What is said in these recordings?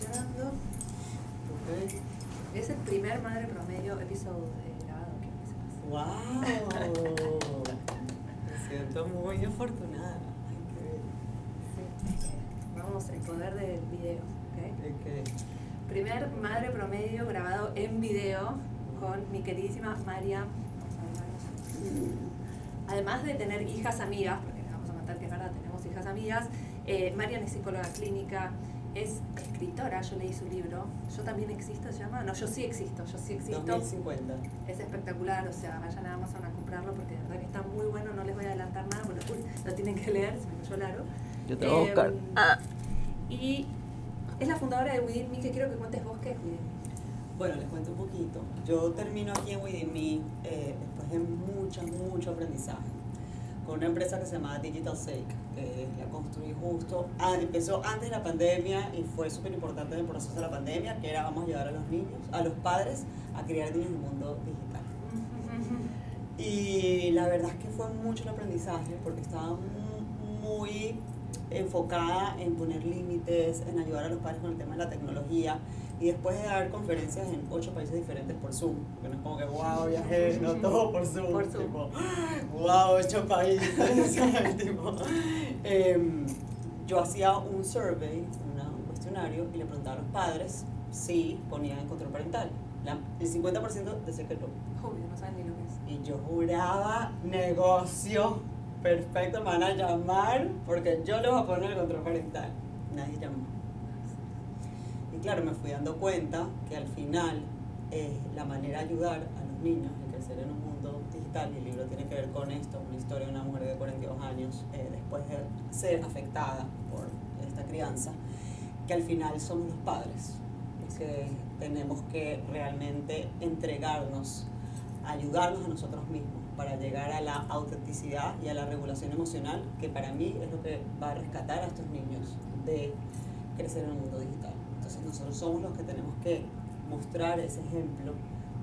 funcionando. Ok. Es el primer Madre Promedio episodio grabado que me. ¡Wow! Me siento muy afortunada. Ay, qué Sí. Vamos, el poder del video. ¿ok? bien. Ok. Primer Madre Promedio grabado en video con mi queridísima María. Además de tener hijas amigas, porque les vamos a contar que es verdad, tenemos hijas amigas, eh, Marian es psicóloga clínica, es escritora, yo leí su libro, yo también existo, se llama, no, yo sí existo, yo sí existo. 2050. Es espectacular, o sea, vayan a Amazon a comprarlo porque de verdad que está muy bueno, no les voy a adelantar nada, porque uy, lo tienen que leer, se me cayó el aro. Yo te voy a buscar. Em, Ah. Y es la fundadora de Within Me, que quiero que cuentes vos qué es Within Me. Bueno, les cuento un poquito. Yo termino aquí en Within Me eh, después de mucho, mucho aprendizaje con una empresa que se llama Digital Sake, que la construí justo, ah, empezó antes de la pandemia y fue súper importante en el proceso de la pandemia, que era vamos a ayudar a los niños, a los padres a criar niños en el mundo digital. Y la verdad es que fue mucho el aprendizaje porque estaba mu- muy enfocada en poner límites, en ayudar a los padres con el tema de la tecnología y después de dar conferencias en ocho países diferentes por Zoom, porque no es como que wow, viajé, no todo por Zoom, Por Zoom. tipo, wow, ocho países. Tipo, em, yo hacía un survey, una- un cuestionario y le preguntaba a los padres si ponían control parental. La- el 50% decía que no. Obvio, no saben ni lo que es. Y yo juraba, negocio, perfecto, me van a llamar porque yo les voy a poner el control parental. Nadie llamó. Claro, me fui dando cuenta que al final eh, la manera de ayudar a los niños a crecer en un mundo digital, y el libro tiene que ver con esto, una historia de una mujer de 42 años eh, después de ser afectada por esta crianza, que al final somos los padres, que tenemos que realmente entregarnos, ayudarnos a nosotros mismos para llegar a la autenticidad y a la regulación emocional, que para mí es lo que va a rescatar a estos niños de crecer en el mundo digital. Entonces nosotros somos los que tenemos que mostrar ese ejemplo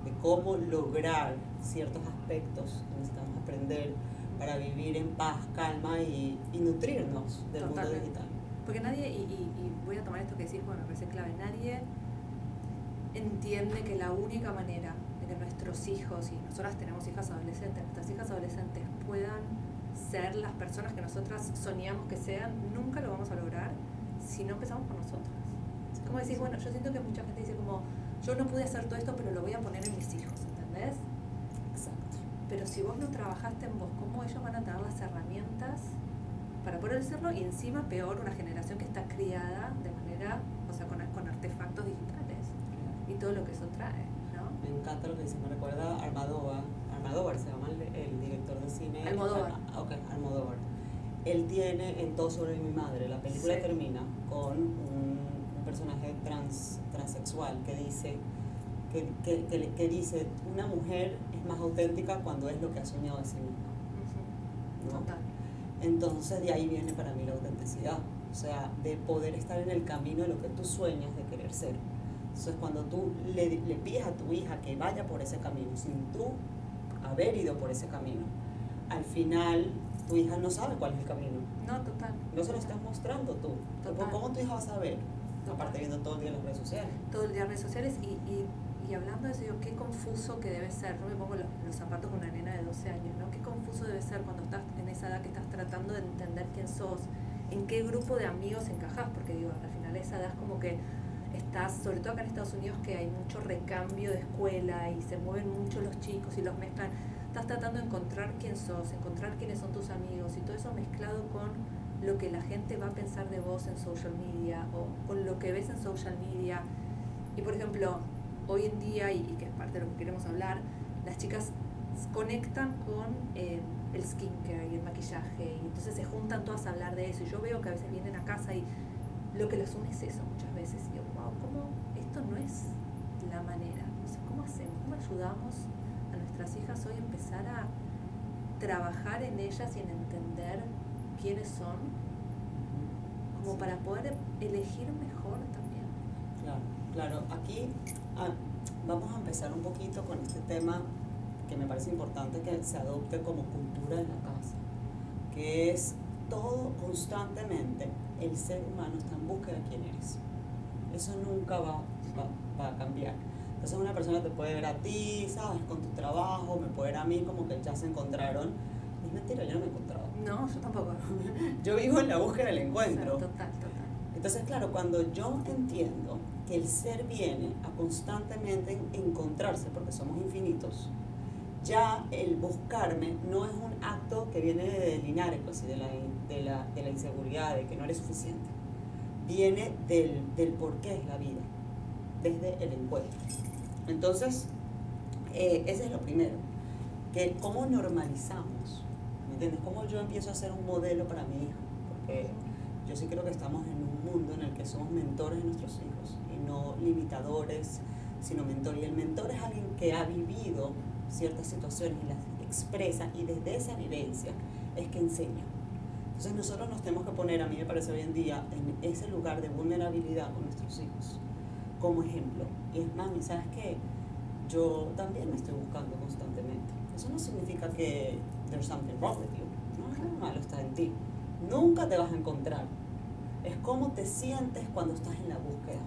de cómo lograr ciertos aspectos que necesitamos aprender para vivir en paz, calma y, y nutrirnos del mundo digital. Porque nadie, y, y- y voy a tomar esto que decís, porque me parece clave, nadie entiende que la única manera de que nuestros hijos, y nosotras tenemos hijas adolescentes, nuestras hijas adolescentes puedan ser las personas que nosotras soñamos que sean, nunca lo vamos a lograr si no empezamos por nosotras. Como decir, bueno, yo siento que mucha gente dice como, yo no pude hacer todo esto, pero lo voy a poner en mis hijos, ¿entendés? Exacto. Pero si vos no trabajaste en vos, ¿cómo ellos van a tener las herramientas para poder hacerlo? Y encima, peor, una generación que está criada de manera, o sea, con, con artefactos digitales y todo lo que eso trae, ¿no? Me encanta lo que dice, me recuerda a Almodóvar, Almodóvar se llama el, el director de cine. Almodóvar. Ah, ok, Almodóvar. Él tiene en Todo sobre mi madre, la película Sí. termina con un personaje trans, transexual que dice, que, que, que, que dice, una mujer es más auténtica cuando es lo que ha soñado de sí misma. ¿no? Total. Entonces de ahí viene para mí la autenticidad, o sea, de poder estar en el camino de lo que tú sueñas de querer ser. Entonces cuando tú le, le pides a tu hija que vaya por ese camino, sin tú haber ido por ese camino, al final tu hija no sabe cuál es el camino. No, total. No se lo estás mostrando tú. Total. ¿Cómo tu hija va a saber? Aparte viendo todo el día en las redes sociales. Todo el día redes sociales y, y, y hablando de eso, digo, qué confuso que debe ser. No me pongo los, los zapatos de una nena de 12 años, ¿no? Qué confuso debe ser cuando estás en esa edad que estás tratando de entender quién sos, en qué grupo de amigos encajás, porque digo, al final esa edad es como que estás, sobre todo acá en Estados Unidos, que hay mucho recambio de escuela y se mueven mucho los chicos y los mezclan. Estás tratando de encontrar quién sos, encontrar quiénes son tus amigos y todo eso mezclado con lo que la gente va a pensar de vos en social media o con lo que ves en social media. Y por ejemplo, hoy en día, y, y que es parte de lo que queremos hablar, las chicas conectan con eh, el skincare y el maquillaje, y entonces se juntan todas a hablar de eso. Y yo veo que a veces vienen a casa y lo que las une es eso muchas veces. Y digo, wow, ¿cómo esto no es la manera? O sea, ¿cómo hacemos? ¿Cómo ayudamos a nuestras hijas hoy a empezar a trabajar en ellas y en entender quiénes son, como Sí. para poder elegir mejor también? Claro, claro. Aquí ah, vamos a empezar un poquito con este tema que me parece importante que se adopte como cultura en la casa, que es todo constantemente el ser humano está en búsqueda de quién eres. eso nunca va, va, va a cambiar. Entonces una persona te puede ver a ti, ¿sabes? Con tu trabajo, me puede ver a mí como que ya se encontraron. Es mentira, yo no me he encontrado. No, yo tampoco. yo vivo en la búsqueda del encuentro. total, total. Entonces, claro, cuando yo entiendo que el ser viene a constantemente encontrarse, porque somos infinitos, ya el buscarme no es un acto que viene de Linares, pues, de la, de, la, de la inseguridad, de que no eres suficiente. Viene del, del por qué es la vida, desde el encuentro. Entonces, eh, ese es lo primero, que cómo normalizamos, ¿me entiendes? Cómo yo empiezo a ser un modelo para mi hijo, porque yo sí creo que estamos en un mundo en el que somos mentores de nuestros hijos y no limitadores, sino mentor. Y el mentor es alguien que ha vivido ciertas situaciones y las expresa y desde esa vivencia es que enseña. Entonces nosotros nos tenemos que poner, a mí me parece hoy en día, en ese lugar de vulnerabilidad con nuestros hijos, como ejemplo. Y es mami, ¿sabes qué? Yo también me estoy buscando constantemente. Eso no significa que there's something wrong with you. No, malo está en ti. Nunca te vas a encontrar. Es cómo te sientes cuando estás en la búsqueda.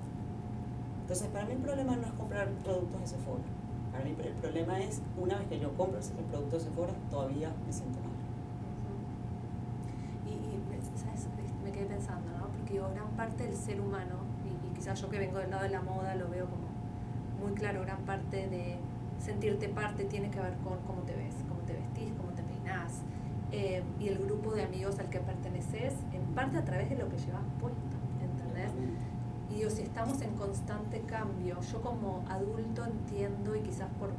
Entonces, para mí el problema no es comprar productos de Sephora para mí el problema es, una vez que yo compro ese producto de Sephora, todavía me siento mal. Y, ¿sabes? Me quedé pensando, ¿no? Porque gran parte del ser humano, y, quizás yo que vengo del lado de la moda lo veo como muy claro, gran parte de sentirte parte tiene que ver con cómo te ves, cómo te vestís, cómo eh, y el grupo de amigos al que perteneces, en parte a través de lo que llevas puesto, ¿entendés? Y digo, si estamos en constante cambio, yo como adulto entiendo, y quizás por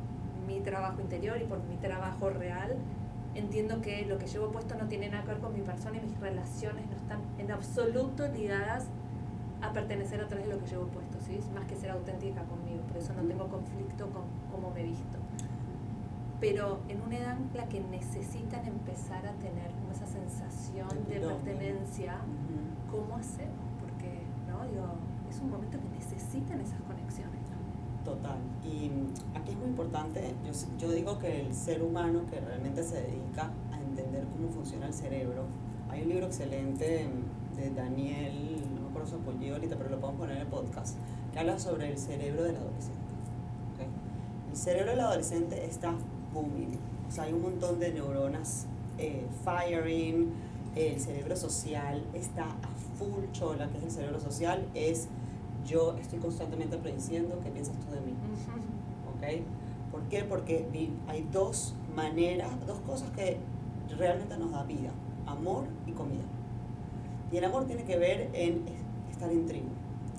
mi trabajo interior y por mi trabajo real, entiendo que lo que llevo puesto no tiene nada que ver con mi persona y mis relaciones no están en absoluto ligadas a pertenecer a través de lo que llevo puesto, ¿sí? más que ser auténtica conmigo, por eso no tengo conflicto con cómo me visto. Pero en una edad en la que necesitan empezar a tener como esa sensación de pertenencia, ¿cómo hacemos? Porque, ¿no? Digo, es un momento que necesitan esas conexiones. Total. Y aquí es muy importante, yo, yo digo que el ser humano que realmente se dedica a entender cómo funciona el cerebro, hay un libro excelente de Daniel, no me acuerdo su apellido ahorita, pero lo podemos poner en el podcast, que habla sobre el cerebro del adolescente. El cerebro del adolescente está booming, o sea, hay un montón de neuronas eh, firing, el cerebro social está a full chola, que es el cerebro social, es yo estoy constantemente prediciendo qué piensas tú de mí. ¿Ok? ¿Por qué? Porque hay dos maneras, dos cosas que realmente nos da vida, amor y comida. Y el amor tiene que ver en estar en tribu.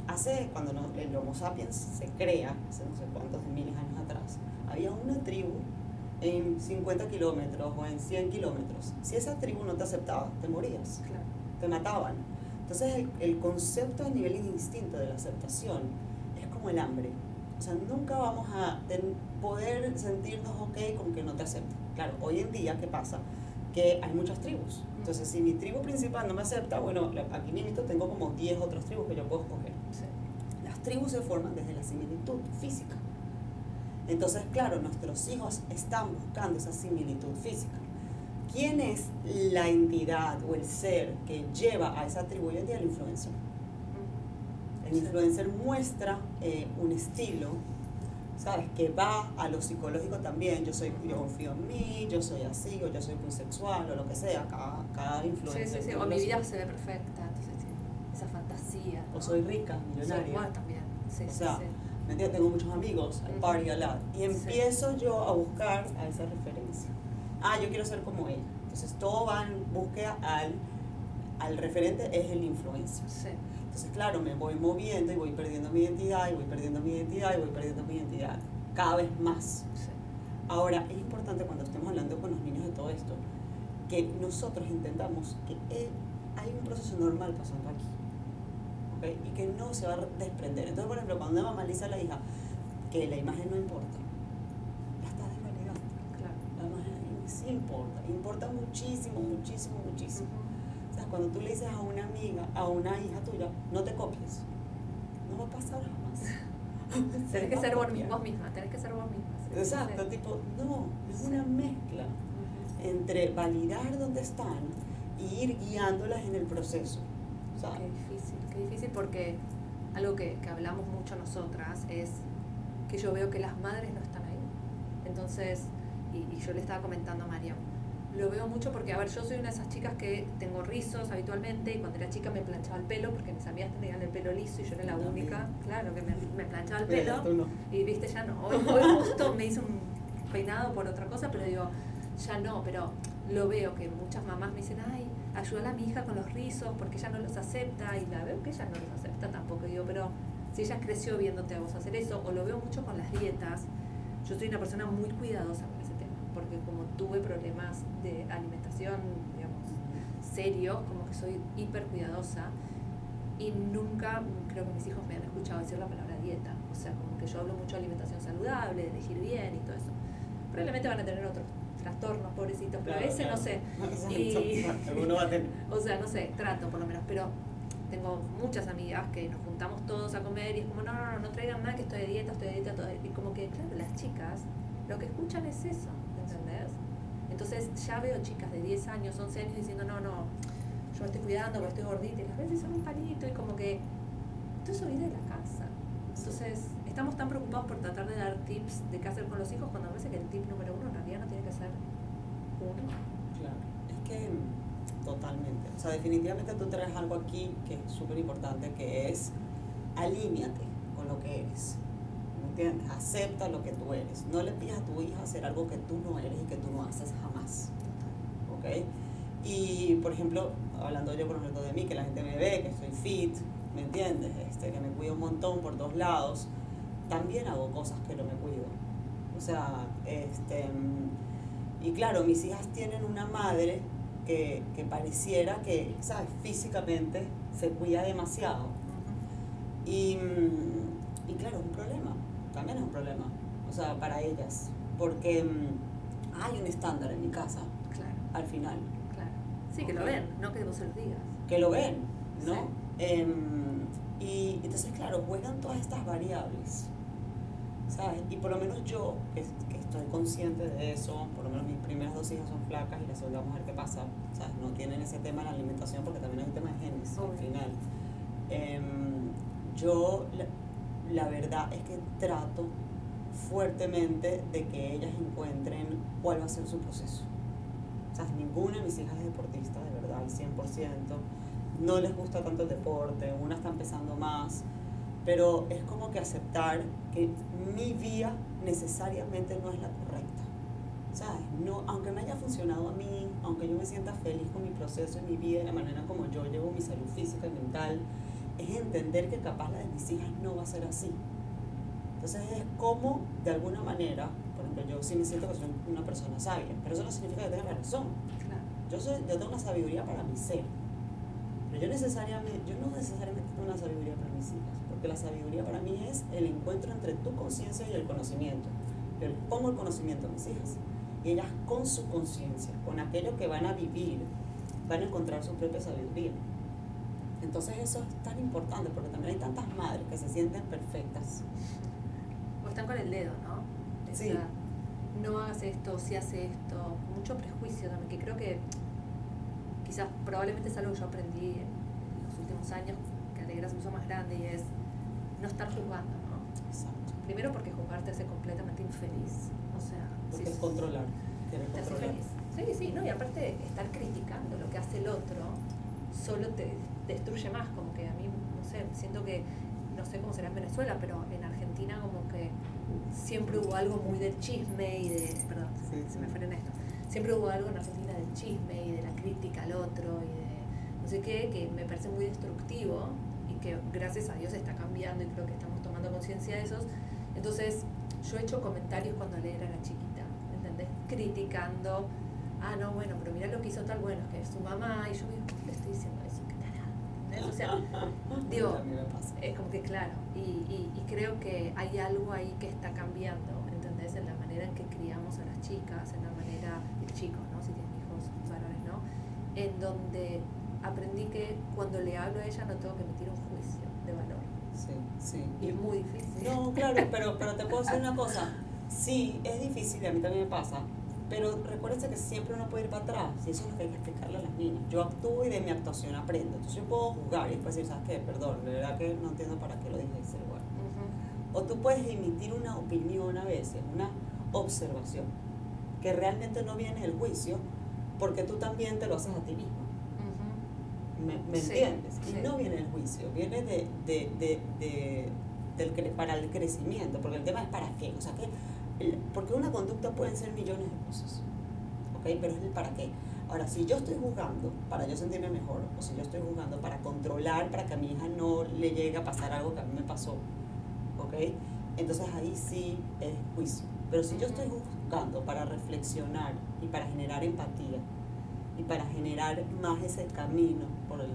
Hace, cuando el Homo sapiens se crea, hace no sé cuántos de miles de años atrás, había una tribu en 50 kilómetros o en 100 kilómetros. Si esa tribu no te aceptaba, te morías, te mataban. Entonces el, concepto a nivel instinto de la aceptación es como el hambre. O sea, nunca vamos a poder sentirnos ok con que no te acepten. Claro, hoy en día, ¿qué pasa? Que hay muchas tribus. Entonces, si mi tribu principal no me acepta, bueno, aquí mismo tengo como 10 otras tribus que yo puedo escoger. Las tribus se forman desde la similitud física. Entonces, claro, nuestros hijos están buscando esa similitud física. ¿Quién es la entidad o el ser que lleva a esa tribu? Hoy en día el influencer. El influencer muestra eh, un estilo, ¿sabes? Que va a lo psicológico también. Yo, soy, yo confío en mí, yo soy así, o yo soy muy sexual, o lo que sea. Cada, cada influencer. Sí, sí, sí. O mi vida se ve perfecta, entonces esa fantasía. O soy rica, millonaria. Igual también. Sí, o sea, ¿me Tengo muchos amigos, I party a lot. Y empiezo yo a buscar a esa referencia ah, yo quiero ser como él. Entonces todo va en búsqueda al, al referente, es el influencer. Entonces, claro, me voy moviendo y voy perdiendo mi identidad, y voy perdiendo mi identidad, y voy perdiendo mi identidad, cada vez más. Ahora, es importante cuando estemos hablando con los niños de todo esto, que nosotros intentamos que hay un proceso normal pasando aquí. ¿Okay? Y que no se va a desprender. Entonces, por ejemplo, cuando una mamá le dice a la hija que la imagen no importa, sí importa, importa muchísimo, muchísimo, muchísimo. O sea, cuando tú le dices a una amiga, a una hija tuya, no te copies, no va a pasar jamás. Tienes que ser vos misma, tienes que ser vos misma. Exacto, tipo, no, es una mezcla entre validar dónde están y ir guiándolas en el proceso. Qué difícil, qué difícil porque algo que, que hablamos mucho nosotras es que yo veo que las madres no están ahí. Entonces, y, y yo le estaba comentando a Mariam, lo veo mucho porque, a ver, yo soy una de esas chicas que tengo rizos habitualmente y cuando era chica me planchaba el pelo porque mis amigas tenían el pelo liso y yo era la única, claro, que me, me planchaba el pelo. Y viste, ya no. Hoy, hoy justo me hice un peinado por otra cosa, pero digo, ya no, pero lo veo que muchas mamás me dicen, ay, ayúdala a mi hija con los rizos porque ella no los acepta y la veo que ella no los acepta tampoco. Digo, pero si ella creció viéndote a vos hacer eso, o lo veo mucho con las dietas, yo soy una persona muy cuidadosa con ese tema, porque como tuve problemas de alimentación, digamos, serios, como que soy hiper cuidadosa y nunca creo que mis hijos me han escuchado decir la palabra dieta. O sea, como que yo hablo mucho de alimentación saludable, de elegir bien y todo eso. Probablemente van a tener otros trastornos, pobrecitos, pero Claro, ese no claro. sé. Y, Alguno va a tener. o sea, no sé, trato por lo menos, pero tengo muchas amigas que nos juntamos todos a comer y es como, no, no, no, no traigan nada que estoy de dieta, estoy de dieta, todo. Y como que, claro, las chicas lo que escuchan es eso, ¿entendés? Entonces ya veo chicas de 10 años, 11 años diciendo, no, no, yo me estoy cuidando porque estoy gordita y las veces son un palito y como que todo eso viene de la casa. Entonces estamos tan preocupados por tratar de dar tips de qué hacer con los hijos cuando a veces que el tip número uno ser uno. Claro, es que totalmente. O sea, definitivamente tú traes algo aquí que es súper importante, que es alíñate con lo que eres. ¿Me entiendes? Acepta lo que tú eres. No le pidas a tu hija hacer algo que tú no eres y que tú no haces jamás. ¿Ok? Y, por ejemplo, hablando yo por ejemplo de mí, que la gente me ve, que soy fit, ¿me entiendes? Este, que me cuido un montón por dos lados, también hago cosas que no me cuido. O sea, este, y claro, mis hijas tienen una madre que, que pareciera que, ¿sabes? Físicamente se cuida demasiado. Y, mm, y claro, es un problema, también es un problema, o sea, para ellas, porque mm, hay un estándar en mi casa Claro, al final, claro. Sí, que lo ven, no que vos se los digas. que lo ven, ¿no? Sí. Em, y entonces, claro, juegan todas estas variables, ¿sabes? Y por lo menos yo, que, que estoy consciente de eso, por lo menos mis primeras dos hijas son flacas y la segunda ver qué pasa, ¿sabes? No tienen ese tema en la alimentación porque también hay un tema de genes al Obvio. final. Em, yo, la, la verdad es que trato fuertemente de que ellas encuentren cuál va a ser su proceso. O sea, ninguna de mis hijas es deportista, de verdad, al 100%. No les gusta tanto el deporte, una está empezando más, pero es como que aceptar que mi vía necesariamente no es la correcta. ¿Sabes? No, aunque me haya funcionado a mí, aunque yo me sienta feliz con mi proceso y mi vida y la manera como yo llevo mi salud física y mental, es entender que capaz la de mis hijas no va a ser así. Entonces es como, de alguna manera, por ejemplo, yo sí me siento que soy una persona sabia, pero eso no significa que tenga la razón. Yo, soy, yo tengo una sabiduría para mi ser, yo, necesariamente, yo no necesariamente tengo una sabiduría para mis hijas, porque la sabiduría para mí es el encuentro entre tu conciencia y el conocimiento. Yo les pongo el conocimiento a mis hijas y ellas con su conciencia, con aquello que van a vivir, van a encontrar su propia sabiduría. Entonces eso es tan importante porque también hay tantas madres que se sienten perfectas. O están con el dedo, ¿no? O Sí. sea, no hagas esto, si hace esto. Mucho prejuicio también, que creo que quizás probablemente es algo que yo aprendí en últimos años, que Alegra se puso más grande y es no estar juzgando, ¿no? Exacto. Primero porque juzgar te hace completamente infeliz. O sea, Porque si- es controlar. querer te hace controlar. feliz. Sí, sí, no, y aparte estar criticando lo que hace el otro solo te destruye más, como que a mí, no sé, siento que, no sé cómo será en Venezuela, pero en Argentina como que siempre hubo algo muy del chisme y de, perdón, Sí, se me fue en esto, siempre hubo algo en Argentina del chisme y de la crítica al otro y de sé qué, que me parece muy destructivo y que gracias a Dios está cambiando y creo que estamos tomando conciencia de esos. Entonces, yo he hecho comentarios cuando Alegra era chiquita, ¿entendés? Criticando, ah, no, bueno, pero mira lo que hizo tal, bueno, que es su mamá, y yo digo, ¿por qué le estoy diciendo eso? ¿Qué tarada? O sea, digo, es como que claro, y, y, y creo que hay algo ahí que está cambiando, ¿entendés? En la manera en que criamos a las chicas, en la manera, y chicos, ¿no? Si tienen hijos varones, ¿no? En donde aprendí que cuando le hablo a ella no tengo que emitir un juicio de valor. Sí, sí. Y es muy difícil. No, claro, pero, pero te puedo decir una cosa. Sí, es difícil, y a mí también me pasa, Pero recuérdense que siempre uno puede ir para atrás, y eso es lo que hay que explicarle a las niñas. Yo actúo y de mi actuación aprendo. Entonces yo puedo jugar y después decir, ¿sabes qué? Perdón, de verdad que no entiendo para qué lo dije ese igual. O tú puedes emitir una opinión a veces, una observación, que realmente no viene del juicio, porque tú también te lo haces a ti mismo. ¿Me, entiendes? Y no viene del juicio, viene de, de, de, de del, para el crecimiento, porque el tema es para qué. O sea, que porque una conducta pueden ser millones de cosas, ¿ok? Pero es el para qué. Ahora, si yo estoy juzgando para yo sentirme mejor, o si yo estoy juzgando para controlar, para que a mi hija no le llegue a pasar algo que a mí me pasó, ¿ok? Entonces ahí sí es juicio. Pero si yo estoy juzgando para reflexionar y para generar empatía y para generar más ese camino, por el,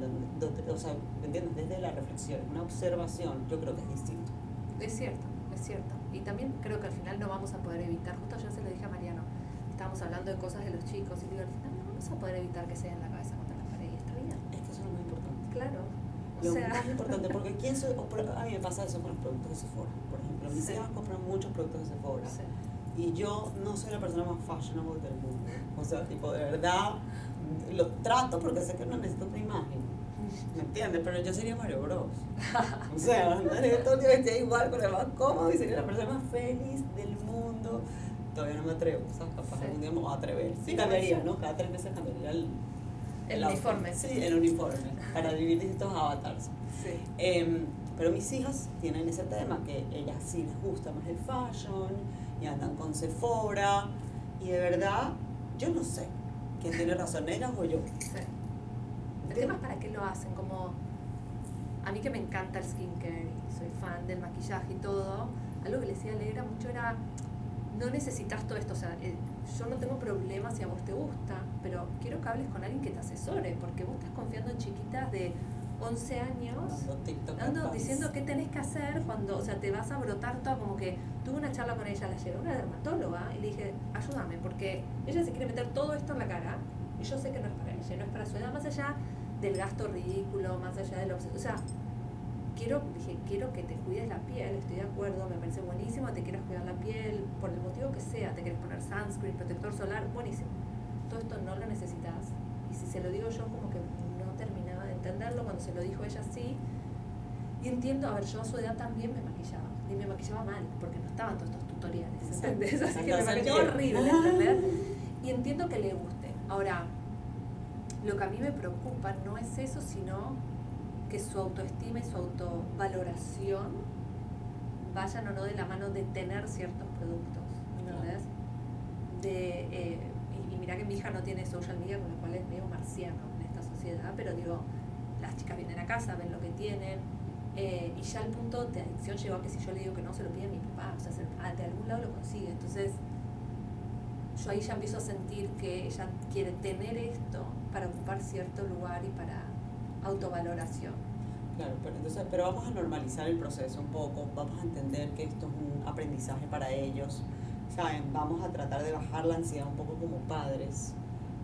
o sea, ¿me entiendes? Desde la reflexión, una observación, yo creo que es distinto. Es cierto, es cierto. Y también creo que al final no vamos a poder evitar, justo yo se lo dije a Mariano, estábamos hablando de cosas de los chicos y digo, al final no vamos a poder evitar que se den la cabeza contra la pared y está bien. Es que eso es lo más importante. Claro. Lo más importante, porque ¿quién soy? a mí me pasa eso con los productos de Sephora, por ejemplo. Mis hijas compran muchos productos de Sephora. Y yo no soy la persona más fashionable del mundo. O sea, tipo, de verdad, lo trato porque sé que no necesito otra imagen ¿Me entiendes? Pero yo sería Mario Bros. O sea, todo el día vestía igual, con el más cómodo y sería la persona más feliz del mundo. Todavía no me atrevo, o sea, capaz algún día me voy a atrever. Sí, cambiaría, ¿no? Cada tres meses cambiaría el, el, uniforme. Sí, el uniforme, para vivir distintos avatars. Sí. Eh, pero mis hijas tienen ese tema que ellas sí les gusta más el fashion y andan con Sephora. Y de verdad, yo no sé tiene razón, ellas o yo. Sí temas para qué lo hacen, como a mí que me encanta el skincare y soy fan del maquillaje y todo, algo que les decía alegra mucho era, no necesitas todo esto, o sea, eh, yo no tengo problemas si a vos te gusta, pero quiero que hables con alguien que te asesore, porque vos estás confiando en chiquitas de 11 años, dando, diciendo qué tenés que hacer cuando, o sea, te vas a brotar todo, como que tuve una charla con ella, la llevé una dermatóloga y le dije, ayúdame, porque ella se quiere meter todo esto en la cara y yo sé que no es para ella, no es para su edad, más allá del gasto ridículo, más allá de lo... O sea, quiero, dije, quiero que te cuides la piel, estoy de acuerdo, me parece buenísimo, te quieras cuidar la piel, por el motivo que sea, te quieres poner sunscreen, protector solar, buenísimo. Todo esto no lo necesitas. Y si se lo digo yo, como que entenderlo, cuando se lo dijo ella sí. Y entiendo, a ver, yo a su edad también me maquillaba, y me maquillaba mal, porque no estaban todos estos tutoriales, ¿entendés? Así que me maquillaba horrible, ¿entendés? Y entiendo que le guste. Ahora, lo que a mí me preocupa no es eso, sino que su autoestima y su autovaloración vayan o no de la mano de tener ciertos productos, ¿entendés? De, eh, y, mira que mi hija no tiene social media, con lo cual es medio marciano en esta sociedad, pero digo, las chicas vienen a casa, ven lo que tienen, eh, y ya el punto de adicción llegó a que si yo le digo que no, se lo pide mi papá, o sea, de algún lado lo consigue. Entonces, yo ahí ya empiezo a sentir que ella quiere tener esto para ocupar cierto lugar y para autovaloración. Claro, pero, entonces, pero vamos a normalizar el proceso un poco, vamos a entender que esto es un aprendizaje para ellos, ¿saben? Vamos a tratar de bajar la ansiedad un poco como padres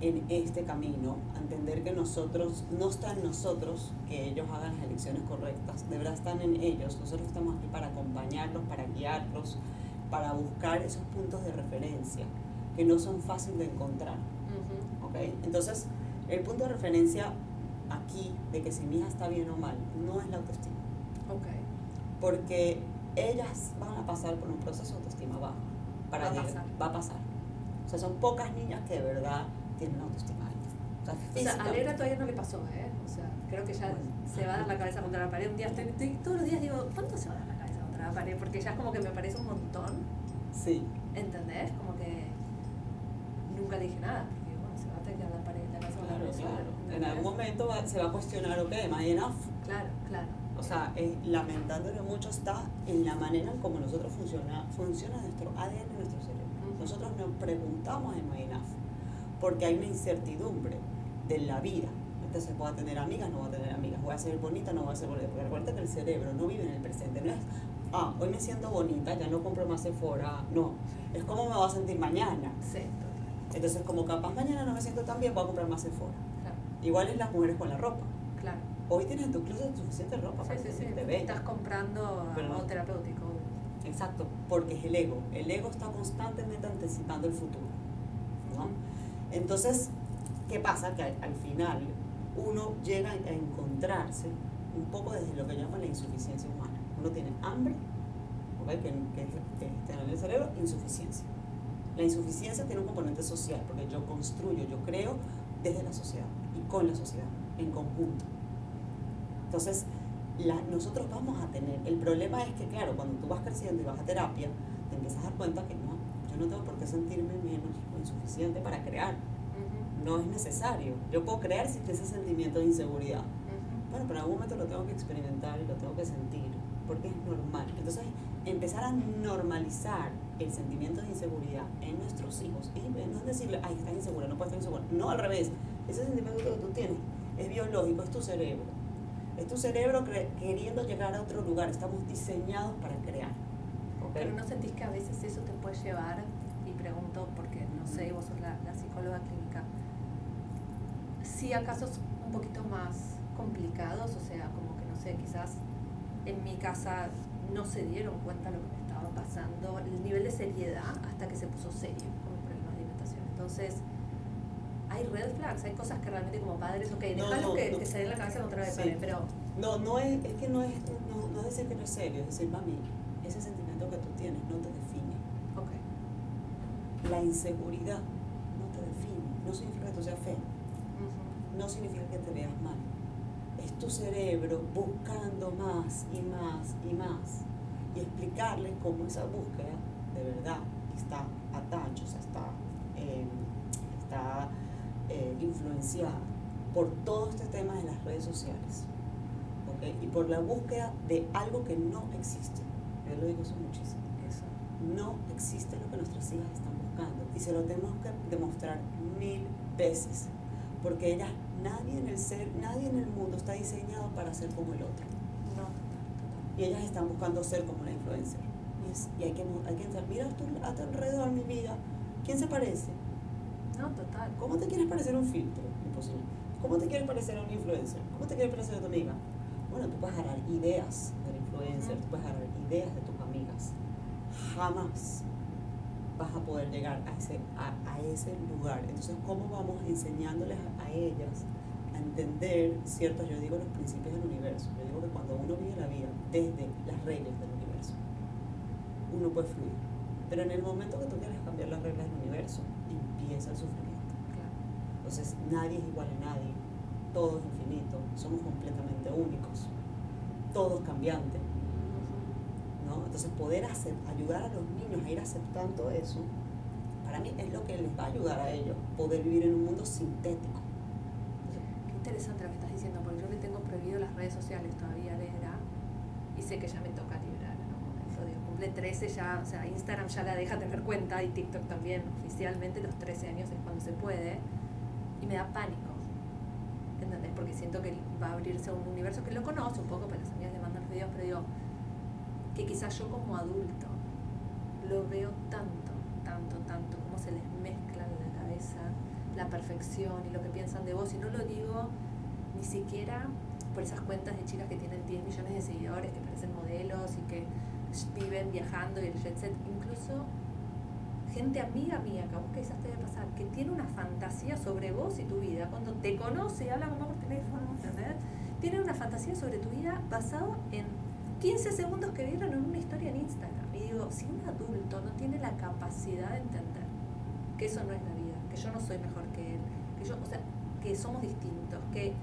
en este camino, a entender que nosotros, no está en nosotros que ellos hagan las elecciones correctas, de verdad están en ellos, nosotros estamos aquí para acompañarlos, para guiarlos, para buscar esos puntos de referencia que no son fáciles de encontrar. ¿okay? Entonces, el punto de referencia aquí de que si mi hija está bien o mal no es la autoestima. Okay. Porque ellas van a pasar por un proceso de autoestima baja. Para va a pasar. Va a pasar. O sea, son pocas niñas que de verdad tienen autoestima alta. O sea, a Alegra todavía no le pasó, ¿eh? O sea, creo que ya se va a dar la cabeza contra la pared. Un día estoy, todos los días digo, ¿cuánto se va a dar la cabeza contra la pared? Porque ya es como que me parece un montón. Sí. ¿Entendés? Como que nunca le dije nada, porque bueno, se va a tener la pared, la casa claro, claro. En algún momento se va a cuestionar, ok, am I enough? Claro, claro. O sea, eh, lamentándole mucho está en la manera en cómo nosotros funciona, funciona nuestro ADN, nuestro cerebro. Nosotros nos preguntamos en I enough? Porque hay una incertidumbre de la vida. Entonces, voy a tener amigas, no voy a tener amigas, voy a ser bonita, no voy a ser bonita. Porque recuerda que el cerebro no vive en el presente, no es, ah, hoy me siento bonita, ya no compro más Sephora, no. Es cómo me voy a sentir mañana. Sí, entonces, como capaz mañana no me siento tan bien, voy a comprar más Sephora. Claro. Igual es las mujeres con la ropa. Claro. Hoy tienes en tu closet suficiente ropa sí, sí, sí. Estás comprando algo terapéutico. Exacto, porque es el ego. El ego está constantemente anticipando el futuro. ¿no? Entonces, ¿qué pasa? Que al, al final uno llega a encontrarse un poco desde lo que llaman la insuficiencia humana. Uno tiene hambre, ¿ok? que, que, que en el cerebro, insuficiencia. La insuficiencia tiene un componente social, porque yo construyo, yo creo desde la sociedad y con la sociedad, en conjunto. Entonces, nosotros vamos a tener, el problema es que, claro, cuando tú vas creciendo y vas a terapia, te empiezas a dar cuenta que yo no tengo por qué sentirme menos o insuficiente para crear. No es necesario. Yo puedo crear sin ese sentimiento de inseguridad. Bueno, pero en algún momento lo tengo que experimentar y lo tengo que sentir, porque es normal. Entonces, empezar a normalizar el sentimiento de inseguridad en nuestros hijos y no es decirle, ay, estás insegura, no puedes estar insegura. No, al revés. Ese sentimiento que tú tienes es biológico, es tu cerebro. Es tu cerebro queriendo llegar a otro lugar. Estamos diseñados para crear. Pero no sentís que a veces eso te puede llevar, y pregunto porque no sé, vos sos la, la psicóloga clínica, si acaso un poquito más complicados, o sea, como que no sé, quizás en mi casa no se dieron cuenta lo que me estaba pasando, el nivel de seriedad hasta que se puso serio con problemas de alimentación. Entonces, hay red flags, hay cosas que realmente como padres, ok, déjalo que, que, se dé en la cabeza contra vez, sí. pero... No, no es, es que no es, no, no es decir que no es serio, es decir, mami, ese sentimiento La inseguridad no te define, no significa que tú seas fe, uh -huh. no significa que te veas mal es tu cerebro buscando más y más y más y explicarles cómo esa búsqueda de verdad está atacho, o sea, está, eh, está eh, influenciada por todo este tema de las redes sociales ¿okay? y por la búsqueda de algo que no existe. Yo lo digo eso muchísimo. Eso. No existe lo que nuestras hijas están buscando y se lo tenemos que demostrar mil veces porque ellas nadie en el ser, nadie en el mundo está diseñado para ser como el otro. No. Y ellas están buscando ser como la influencer. Y, es, y hay que hay que entrar, mira a tu, a tu alrededor mi vida, ¿quién se parece? No, total. ¿Cómo te quieres parecer un filtro? Imposible. ¿Cómo te quieres parecer a un influencer? ¿Cómo te quieres parecer a tu amiga? Bueno, tú puedes agarrar ideas del influencer, uh -huh. tú puedes agarrar ideas de tus amigas. Jamás vas a poder llegar a ese, a, a ese lugar. Entonces, ¿cómo vamos enseñándoles a, ellas a entender ciertos, yo digo, los principios del universo? Yo digo que cuando uno vive la vida desde las reglas del universo, uno puede fluir. Pero en el momento que tú quieres cambiar las reglas del universo, empieza el sufrimiento. Claro. Entonces, nadie es igual a nadie, todo es infinito, somos completamente únicos, todo es cambiante. ¿No? Entonces poder hacer, ayudar a los niños a ir aceptando eso, para mí es lo que les va a ayudar a ellos, poder vivir en un mundo sintético. Qué interesante lo que estás diciendo, porque yo le tengo prohibido las redes sociales todavía de edad y sé que ya me toca liberar, ¿no? Digo, cumple 13 ya, o sea, Instagram ya la deja tener cuenta y TikTok también, oficialmente los 13 años es cuando se puede, y me da pánico. ¿Entendés? Porque siento que va a abrirse un universo que lo conozco un poco, pero las amigas le mandan los videos, pero digo, que quizás yo como adulto lo veo tanto, tanto, tanto, como se les mezcla en la cabeza la perfección y lo que piensan de vos. Y no lo digo ni siquiera por esas cuentas de chicas que tienen 10 millones de seguidores, que parecen modelos y que viven viajando y el jet set. Incluso gente amiga mía, que a vos quizás te debe pasar, que tiene una fantasía sobre vos y tu vida. Cuando te conoce y habla con vos por teléfono, ¿entendés? Tiene una fantasía sobre tu vida basado en 15 segundos que vieron en una historia en Instagram. Y digo, si un adulto no tiene la capacidad de entender que eso no es la vida, que yo no soy mejor que él, que yo, o sea, que somos distintos, que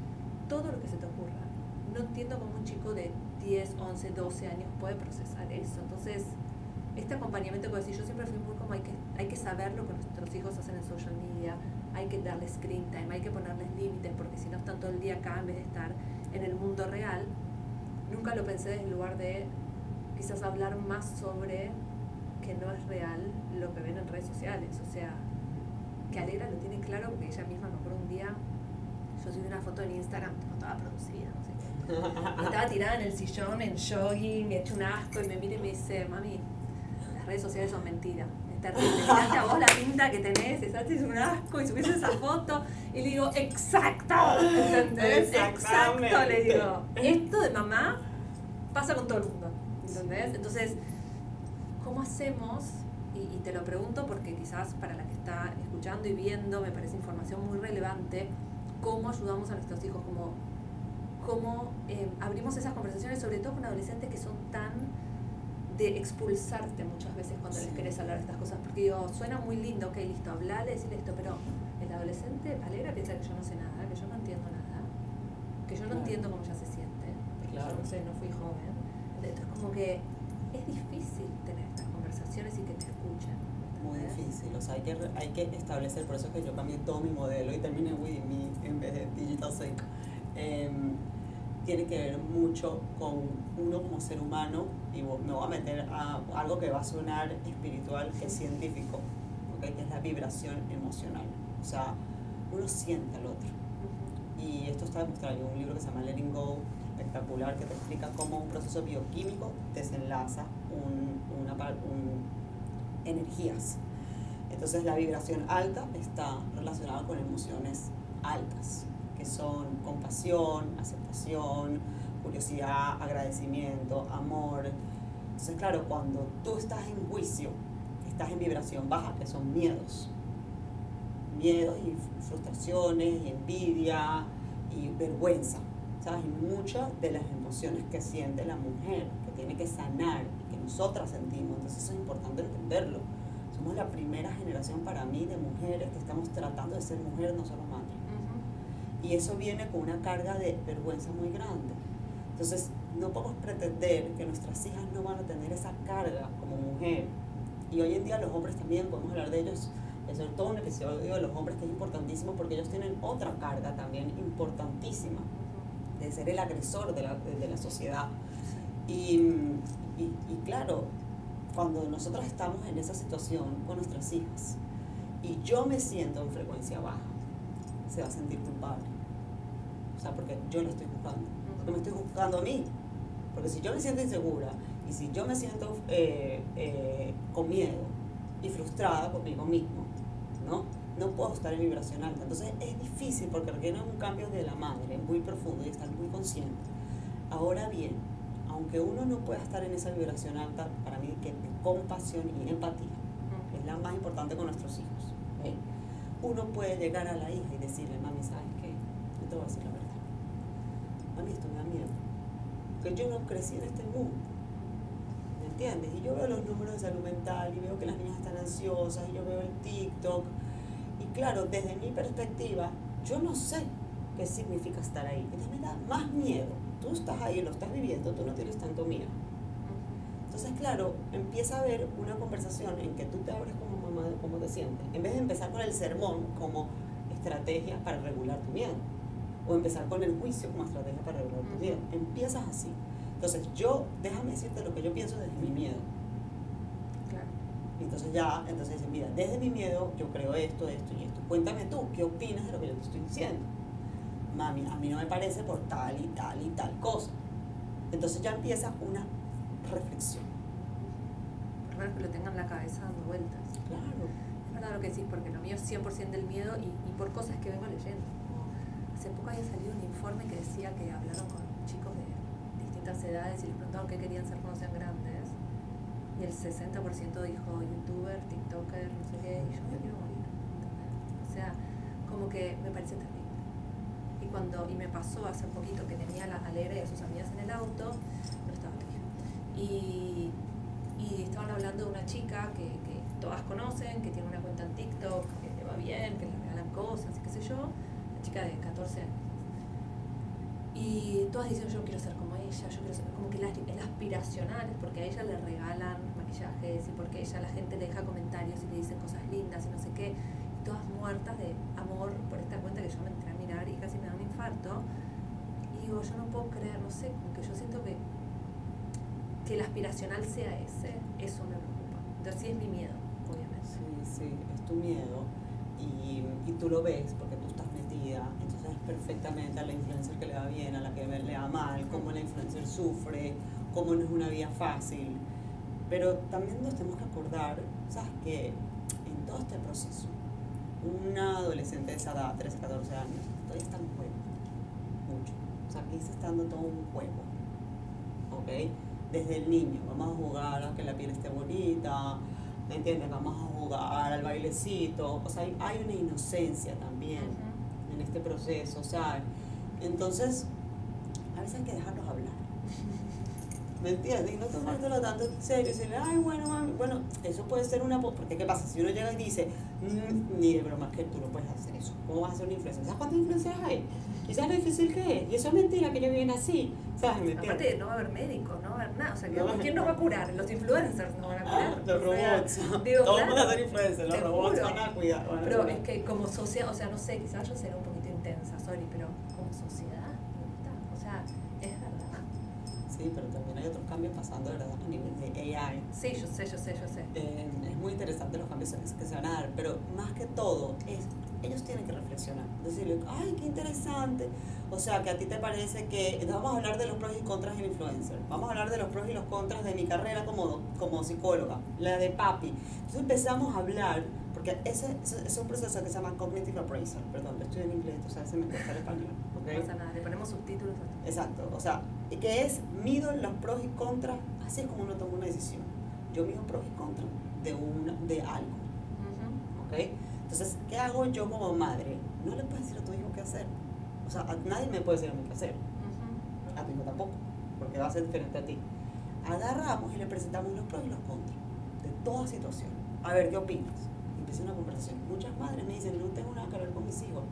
todo lo que se te ocurra, no entiendo cómo un chico de 10, 11, 12 años puede procesar eso. Entonces, este acompañamiento que decir, yo siempre fui muy como hay que, hay que saber lo que nuestros hijos hacen en social media, hay que darles screen time, hay que ponerles límites, porque si no están todo el día acá en vez de estar en el mundo real, nunca lo pensé desde el lugar de quizás hablar más sobre que no es real lo que ven en redes sociales. O sea, que Alegra lo tiene claro porque ella misma me acuerdo un día, yo subí una foto en Instagram, no estaba producida, no sé qué. Estaba tirada en el sillón, en jogging, hecho un asco, y me mira y me dice, mami, las redes sociales son mentiras. Terrible. Miraste a vos la pinta que tenés, es un asco y subiste esa foto. Y le digo, exacto, ¿entendés? Exacto, le digo. Esto de mamá pasa con todo el mundo, ¿entendés? Entonces, ¿cómo hacemos y, te lo pregunto porque quizás para la que está escuchando y viendo me parece información muy relevante, cómo ayudamos a nuestros hijos, cómo, cómo eh, abrimos esas conversaciones, sobre todo con adolescentes que son tan de expulsarte muchas veces cuando les querés hablar de estas cosas, porque digo, suena muy lindo, ok, listo, hablarle, decirle esto, pero el adolescente alegra piensa que yo no sé nada, que yo no entiendo nada, que yo no entiendo cómo ya se siente, porque yo no sé, no fui joven. Entonces como que es difícil tener estas conversaciones y que te escuchen. Muy difícil, o sea, hay que, hay que establecer, por eso que yo cambié todo mi modelo y terminé with me en vez de Digital Sync. Em, tiene que ver mucho con uno como ser humano y me voy a meter a algo que va a sonar espiritual que es científico, ¿okay? que es la vibración emocional. O sea, uno siente al otro. Y esto está demostrado en un libro que se llama Letting Go, espectacular, que te explica cómo un proceso bioquímico desenlaza un, una, un, energías. Entonces la vibración alta está relacionada con emociones altas, que son compasión, aceptación, curiosidad, agradecimiento, amor. Entonces, claro, cuando tú estás en juicio, estás en vibración baja, que son miedos. Miedos y frustraciones y envidia y vergüenza. ¿Sabes? Y muchas de las emociones que siente la mujer, que tiene que sanar y que nosotras sentimos. Entonces, eso es importante entenderlo. Somos la primera generación para mí de mujeres que estamos tratando de ser mujeres, no solo madres. Y eso viene con una carga de vergüenza muy grande. Entonces, no podemos pretender que nuestras hijas no van a tener esa carga como mujer. Y hoy en día los hombres también, podemos hablar de ellos, sobre todo un episodio de los hombres que es importantísimo porque ellos tienen otra carga también importantísima de ser el agresor de la, de la sociedad. Y, y, y claro, cuando nosotros estamos en esa situación con nuestras hijas y yo me siento en frecuencia baja, se va a sentir culpable. O sea, porque yo lo estoy buscando. Porque me estoy buscando a mí. Porque si yo me siento insegura y si yo me siento eh, eh, con miedo y frustrada conmigo mismo, ¿no? No puedo estar en vibración alta. Entonces es difícil porque requiere un cambio de la madre muy profundo y estar muy consciente. Ahora bien, aunque uno no pueda estar en esa vibración alta, para mí que compasión y empatía es la más importante con nuestros hijos uno puede llegar a la hija y decirle, mami, ¿sabes qué? Yo te voy a decir la verdad. Mami, esto me da miedo. Que yo no crecí en este mundo. ¿Me entiendes? Y yo veo los números de salud mental y veo que las niñas están ansiosas y yo veo el TikTok. Y claro, desde mi perspectiva, yo no sé qué significa estar ahí. Entonces me da más miedo. Tú estás ahí, lo estás viviendo, tú no tienes tanto miedo. Entonces, claro, empieza a haber una conversación en que tú te abres como mamá de cómo te sientes. En vez de empezar con el sermón como estrategia para regular tu miedo, o empezar con el juicio como estrategia para regular tu miedo. Empiezas así. Entonces, yo, déjame decirte lo que yo pienso desde mi miedo. Claro. Entonces ya, entonces dicen, mira, desde mi miedo yo creo esto, esto y esto. Cuéntame tú, ¿qué opinas de lo que yo te estoy diciendo? Mami, a mí no me parece por tal y tal y tal cosa. Entonces ya empieza una reflexión que lo tengan en la cabeza dando vueltas. Claro. Es verdad lo que decís, porque lo mío es 100% del miedo y, y, por cosas que vengo leyendo. Hace poco había salido un informe que decía que hablaron con chicos de distintas edades y les preguntaron qué querían ser cuando sean grandes. Y el 60% dijo youtuber, tiktoker, no sé qué, y yo me quiero morir. O sea, como que me parece terrible. Y cuando, y me pasó hace poquito que tenía a la Alegre y a sus amigas en el auto, no estaba bien. Y y estaban hablando de una chica que, que, todas conocen, que tiene una cuenta en TikTok, que le va bien, que le regalan cosas y qué sé yo, chica de 14 años. Y todas dicen, yo quiero ser como ella, yo quiero ser como que las, es aspiracional, porque a ella le regalan maquillajes y porque ella la gente le deja comentarios y le dicen cosas lindas y no sé qué, y todas muertas de amor por esta cuenta que yo me entré a mirar y casi me da un infarto. Y digo, yo no puedo creer, no sé, como que yo siento que que el aspiracional sea ese, eso me preocupa. Entonces sí es mi miedo, obviamente. Sí, sí, es tu miedo y, y tú lo ves porque metida, entonces es perfectamente a la influencer que le va bien, a la que le va mal, cómo la influencer sufre, cómo no es una vida fácil. Pero también nos tenemos que acordar, ¿sabes? Que en todo este proceso, una adolescente de esa edad, 13, 14 años, todavía está en juego. Mucho. O sea, aquí se está dando todo un juego. ¿Ok? desde el niño. Vamos a jugar a que la piel esté bonita, ¿me entiendes? Vamos a jugar al bailecito, o sea, hay, hay una inocencia también Ujú. En este proceso, ¿sabes? Entonces, a veces hay que dejarlos hablar. ¿Me entiendes? Y no tomártelo tanto en serio, decirle, ay, bueno, mami, bueno, eso puede ser una... po- Porque, ¿qué pasa? Si uno llega y dice, "Mm, ni de broma que tú no puedes hacer eso, ¿cómo vas a hacer una influencia? ¿Sabes cuántas influencias hay? ¿Y sabes lo difícil que es? Y eso es mentira, que ellos viven así, ¿sabes? ¿Me entiendes? Aparte no va a haber médicos, no va a haber nada. O sea, No ¿quién nos va a curar? Los influencers nos van a curar. Ah, Los O sea, robots. digo, Todos claro, van a ser influencers, los robots juro. van a cuidar. van a Pero cuidar. es que como sociedad, o sea, no sé, quizás yo seré un poquito sorry, pero como sociedad. O sea, es verdad. Sí, pero también hay otros cambios pasando, ¿verdad? A nivel de AI. Sí, yo sé, yo sé, yo sé. Eh, es muy interesante los cambios que se van a dar, pero más que todo, es, ellos tienen que reflexionar. Decirle, ay, qué interesante. O sea, que a ti te parece que. Vamos a hablar de los pros y contras del influencer. Vamos a hablar de los pros y los contras de mi carrera como, como psicóloga, la de papi. Entonces empezamos a hablar, porque ese, ese es un proceso que se llama cognitive appraisal. Perdón, lo estoy en inglés, o sea, se me cuesta el español. No ¿ok? pasa nada, le ponemos subtítulos. a. Exacto, o sea, que es mido los pros y contras, así es como uno toma una decisión. Yo mido pros y contras de, una, de algo, Ujú. ¿ok? Entonces, ¿qué hago yo como madre? No le puedes decir a tu hijo qué hacer. O sea, a nadie me puede decir a mí qué hacer, Ujú. a tu hijo tampoco, porque va a ser diferente a ti. Agarramos y le presentamos los pros y los contras de toda situación. A ver, ¿qué opinas? Empieza una conversación. Muchas madres me dicen, no tengo nada que ver con mis hijos,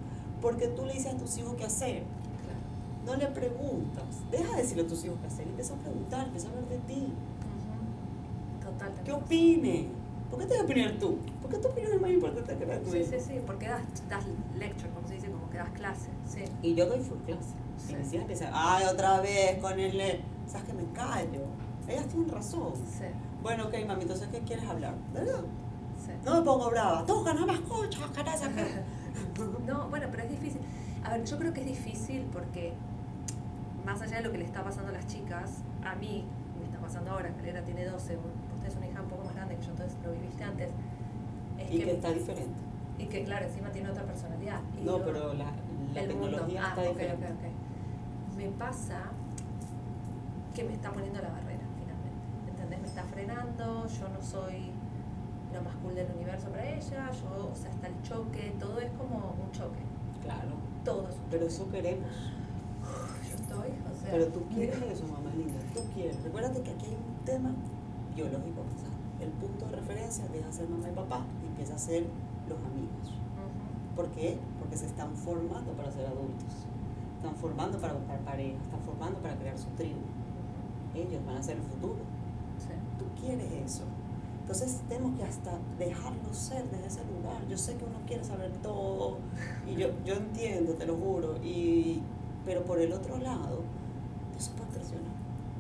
porque tú le dices a tus hijos qué hacer. Claro. No le preguntas. Deja de decirle a tus hijos qué hacer. Empieza a preguntar, empieza a hablar de ti. Ujú. Total. ¿Qué opine? ¿Por qué te a opinar tú? ¿Por qué tu opinión es más importante que la de tu razón. Sí, sí, sí, porque das, das lecture, como se dice, como que das clase. Sí. Y yo doy full clase. Sí. Y mis hijas empiezan, ay, otra vez con el... ¿Sabes que me callo? Ellas tienen razón. Sí, Bueno, ok, mami, entonces, ¿qué quieres hablar? ¿De verdad? sí. No me pongo brava. Tú nada más caras acá. No, bueno, pero es difícil. A ver, yo creo que es difícil porque, más allá de lo que le está pasando a las chicas, a mí me está pasando ahora, Calera tiene 12, vos tenés una hija un poco más grande que yo, entonces lo viviste antes. Y que está diferente. y que, claro, encima tiene otra personalidad. Y No, pero la, la el mundo. tecnología Ah, está ok, diferente. ok, ok. Me pasa que me está poniendo la barrera, finalmente. ¿Entendés? Me está frenando, yo no soy lo más cool del universo para ella, yo, o sea, está el choque, todo es como un choque. Claro. Todo es un Pero choque. eso queremos. Yo estoy, o sea. Pero tú quieres eso, mamá linda, tú quieres. Recuérdate que aquí hay un tema biológico. o sea, el punto de referencia deja de ser mamá y papá y empieza a ser los amigos. Ujú. ¿Por qué? Porque se están formando para ser adultos. Están formando para buscar pareja, están formando para crear su tribu. Ellos van a ser el futuro. Sí. Tú quieres eso. Entonces tenemos que hasta dejarlo ser desde ese lugar. Yo sé que uno quiere saber todo y yo, yo entiendo, te lo juro. Y, pero por el otro lado, no se puede presionar.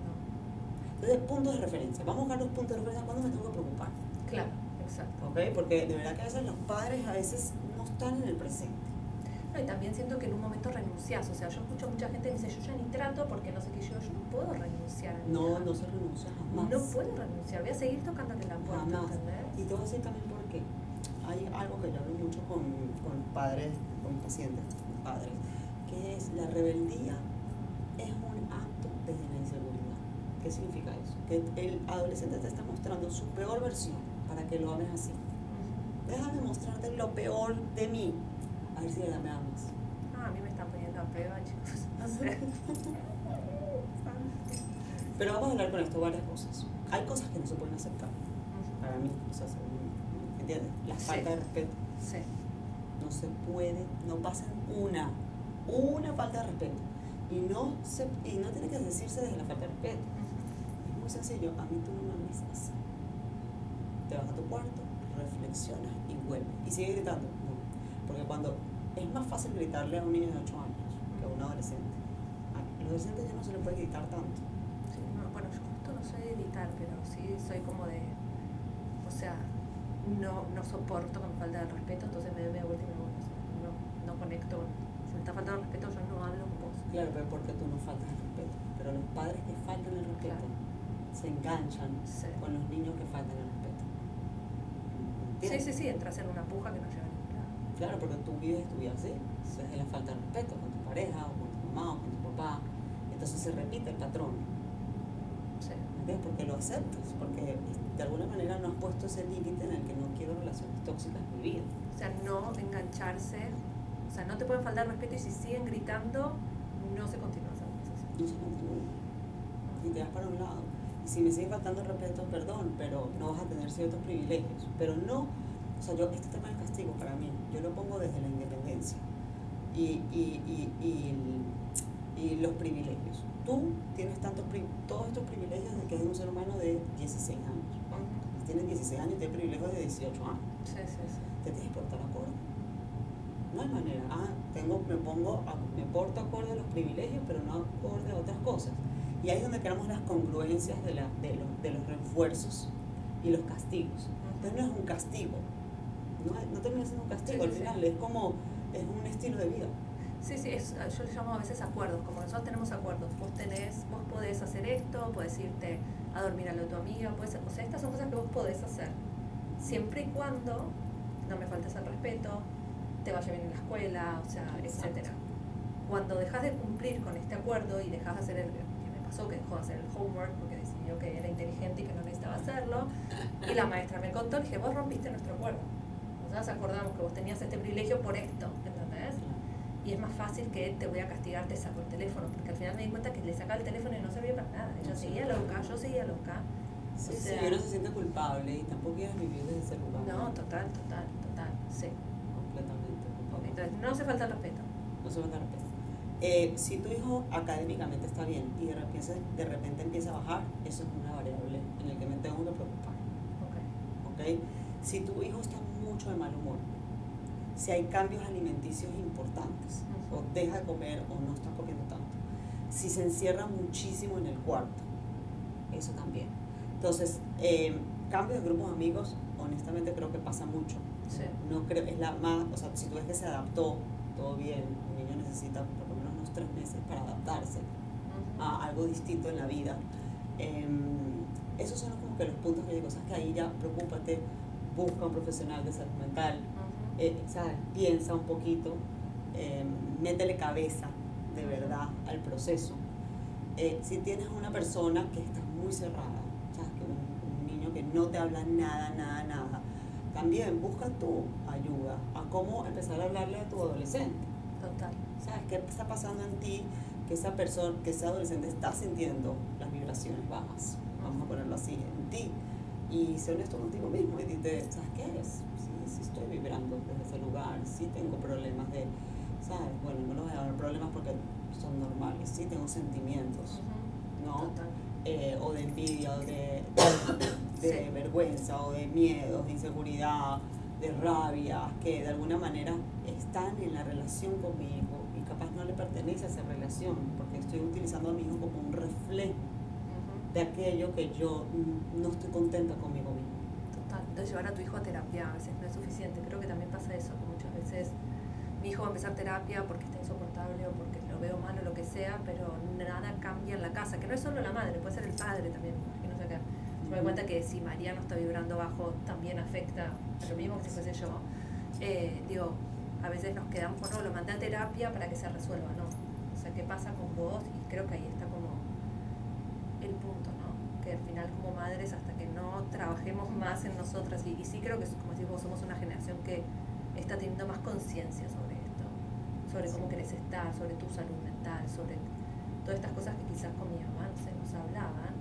No. Entonces, puntos de referencia. Vamos a buscar los puntos de referencia cuando me tengo que preocupar. Claro, exacto. ¿Ok? Porque de verdad que a veces los padres a veces no están en el presente. No, y también siento que en un momento renuncias. O sea, yo escucho a mucha gente que dice, yo ya ni trato porque no sé qué. Yo, yo no puedo renunciar No, no se renuncia jamás. No puedo renunciar. Voy a seguir tocándote la puerta, Jamás. ¿entendés? Y te voy a decir también por qué. Hay algo que yo hablo mucho con, con padres, con pacientes, padres, que es la rebeldía es un acto desde la inseguridad. ¿Qué significa eso? Que el adolescente te está mostrando su peor versión para que lo ames así. Déjame mostrarte lo peor de mí. A ver si me amas. Ah, a mí me están poniendo a prueba, chicos. No sé. Pero vamos a hablar con esto varias cosas. Hay cosas que no se pueden aceptar para mí. O sea, se- ¿me entiendes? La Sí. falta de respeto. Sí. no se puede, no pasan una, una falta de respeto. Y no, se, y no tiene que decirse desde la falta de respeto. Muy sencillo, a mí tú no me ames así. Te vas a tu cuarto, reflexionas y vuelves. Y sigue gritando. No. Porque cuando es más fácil gritarle a un niño de 8 años que a un adolescente. A los adolescentes ya no se le puede gritar tanto. Sí, no, bueno, yo justo no soy de editar, pero sí soy como de. O sea, no, no soporto me falta el respeto, entonces me doy media vuelta y me voy. O sea, no, no conecto. Si me está faltando el respeto, yo no hablo con vos. Claro, pero porque tú no faltas el respeto. Pero los padres que faltan el respeto Claro. Se enganchan Sí. con los niños que faltan el respeto. Sí, ¿Entiendes? sí, sí, entras en una puja que no lleva a ningún lado. Claro, porque tú vives tu vida así, desde la falta de respeto con tu pareja, o con tu mamá, o con tu papá. Entonces se repite el patrón, Sí. ¿me ¿Ves? Porque lo aceptas, porque de alguna manera no has puesto ese límite en el que no quiero relaciones tóxicas en mi vida. O sea, no engancharse, o sea, no te pueden faltar respeto y si siguen gritando, no se continúa esa conversación. No se continúa. Y te vas para un lado. Si me sigue faltando respeto, perdón, pero no vas a tener ciertos privilegios. Pero no, o sea, yo, este tema del castigo para mí, yo lo pongo desde la independencia y, y, y, y, los privilegios. Tú tienes tantos, todos estos privilegios de que eres un ser humano de 16 años. Tienes 16 años y tienes privilegios de 18 años. Sí, sí, sí. Te tienes que portar acorde. No hay manera. Ah, tengo, me pongo, a- me porto acorde a los privilegios, pero no acorde a otras cosas. Y ahí es donde creamos las congruencias de, la, de, los, de los refuerzos y los castigos. Entonces no es un castigo. No, no termina siendo un castigo. Sí, Al sí, sí. final es como, es un estilo de vida. Sí, sí, es, yo le llamo a veces acuerdos, como nosotros tenemos acuerdos. Vos tenés, vos podés hacer esto, podés irte a dormir a lo de tu amiga, podés, o sea, estas son cosas que vos podés hacer. Siempre y cuando no me faltes el respeto, te vaya bien en la escuela, o sea, etcétera. Cuando dejas de cumplir con este acuerdo y dejas de hacer el pasó que dejó de hacer el homework porque decidió que era inteligente y que no necesitaba hacerlo, y la maestra me contó, le dije, vos rompiste nuestro acuerdo. Nosotros acordamos que vos tenías este privilegio por esto, ¿entendés? y es más fácil que te voy a castigar, te saco el teléfono, porque al final me di cuenta que le sacaba el teléfono y no servía para nada. Ella seguía loca, yo seguía loca. Sí, O sí, sea- y uno se siente culpable y tampoco quieres vivir desde ese lugar. No, total, total, total, sí. Completamente. Ok, entonces no hace falta el respeto. No se va a dar respeto. Eh, si tu hijo académicamente está bien y de repente, de repente empieza a bajar, eso es una variable en la que me tengo que preocupar. Ok. ¿ok? Si tu hijo está mucho de mal humor, si hay cambios alimenticios importantes, Ujú. o deja de comer o no está comiendo tanto, si se encierra muchísimo en el cuarto, eso también. Entonces, eh, cambios de grupos de amigos, honestamente creo que pasa mucho. Sí. No creo, es la más, o sea, si tú ves que se adaptó, todo bien, el niño necesita tres meses para adaptarse a algo distinto en la vida. Em, esos son como que los puntos que digo, sabes que ahí ya preocúpate, busca un profesional de salud mental, eh, ¿sabes? piensa un poquito, em, métele cabeza de verdad al proceso. Eh, si tienes una persona que está muy cerrada, ¿sabes? Que un, un niño que no te habla nada, nada, nada, también busca tu ayuda a cómo empezar a hablarle a tu adolescente. Total. ¿Sabes qué está pasando en ti? Que esa persona, que ese adolescente está sintiendo las vibraciones bajas, vamos a ponerlo así, en ti. Y sé honesto contigo mismo y dite, ¿sabes qué es? Sí, sí estoy vibrando desde ese lugar, sí tengo problemas de, ¿sabes? Bueno, no los voy a dar problemas porque son normales, sí tengo sentimientos. ¿no? Eh, o de envidia, o de, de Sí. vergüenza, o de miedos, de inseguridad, de rabia, que de alguna manera están en la relación no le pertenece a esa relación, porque estoy utilizando a mi hijo como un reflejo Ujú. de aquello que yo no estoy contenta conmigo mismo. Total. Entonces llevar a tu hijo a terapia a veces no es suficiente. Creo que también pasa eso, que muchas veces mi hijo va a empezar terapia porque está insoportable o porque lo veo mal o lo que sea, pero nada cambia en la casa, que no es solo la madre, puede ser el padre también, que no sé qué. Me doy cuenta que si María no está vibrando bajo, también afecta a lo mismo que si fuese yo. Eh, digo, a veces nos quedamos con, no, lo mandé a terapia para que se resuelva, ¿no? O sea, ¿qué pasa con vos? Y creo que ahí está como el punto, ¿no? Que al final como madres, hasta que no trabajemos más en nosotras, y, y sí creo que, como decís vos, somos una generación que está teniendo más conciencia sobre esto, sobre cómo querés estar, sobre tu salud mental, sobre todas estas cosas que quizás con mi mamá no se nos hablaban,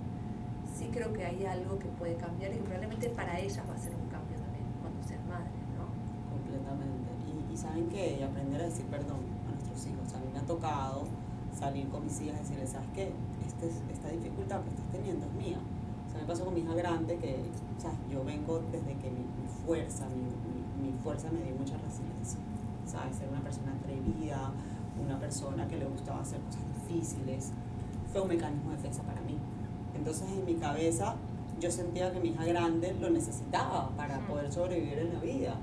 sí creo que hay algo que puede cambiar y que probablemente para ellas va a ser un cambio también cuando sean madres, ¿no? Completamente. Y, y saben que aprender a decir perdón a nuestros hijos. A mí me ha tocado salir con mis hijas y decirles, ¿sabes qué? Este, es- esta dificultad que estás teniendo es mía. O sea, me pasó con mi hija grande que, ¿sabes? Yo vengo desde que mi, mi fuerza, mi, mi, mi fuerza me dio mucha resiliencia. ¿Sabes? Ser una persona atrevida, una persona que le gustaba hacer cosas difíciles. Fue un mecanismo de defensa para mí. Entonces en mi cabeza yo sentía que mi hija grande lo necesitaba para poder sobrevivir en la vida.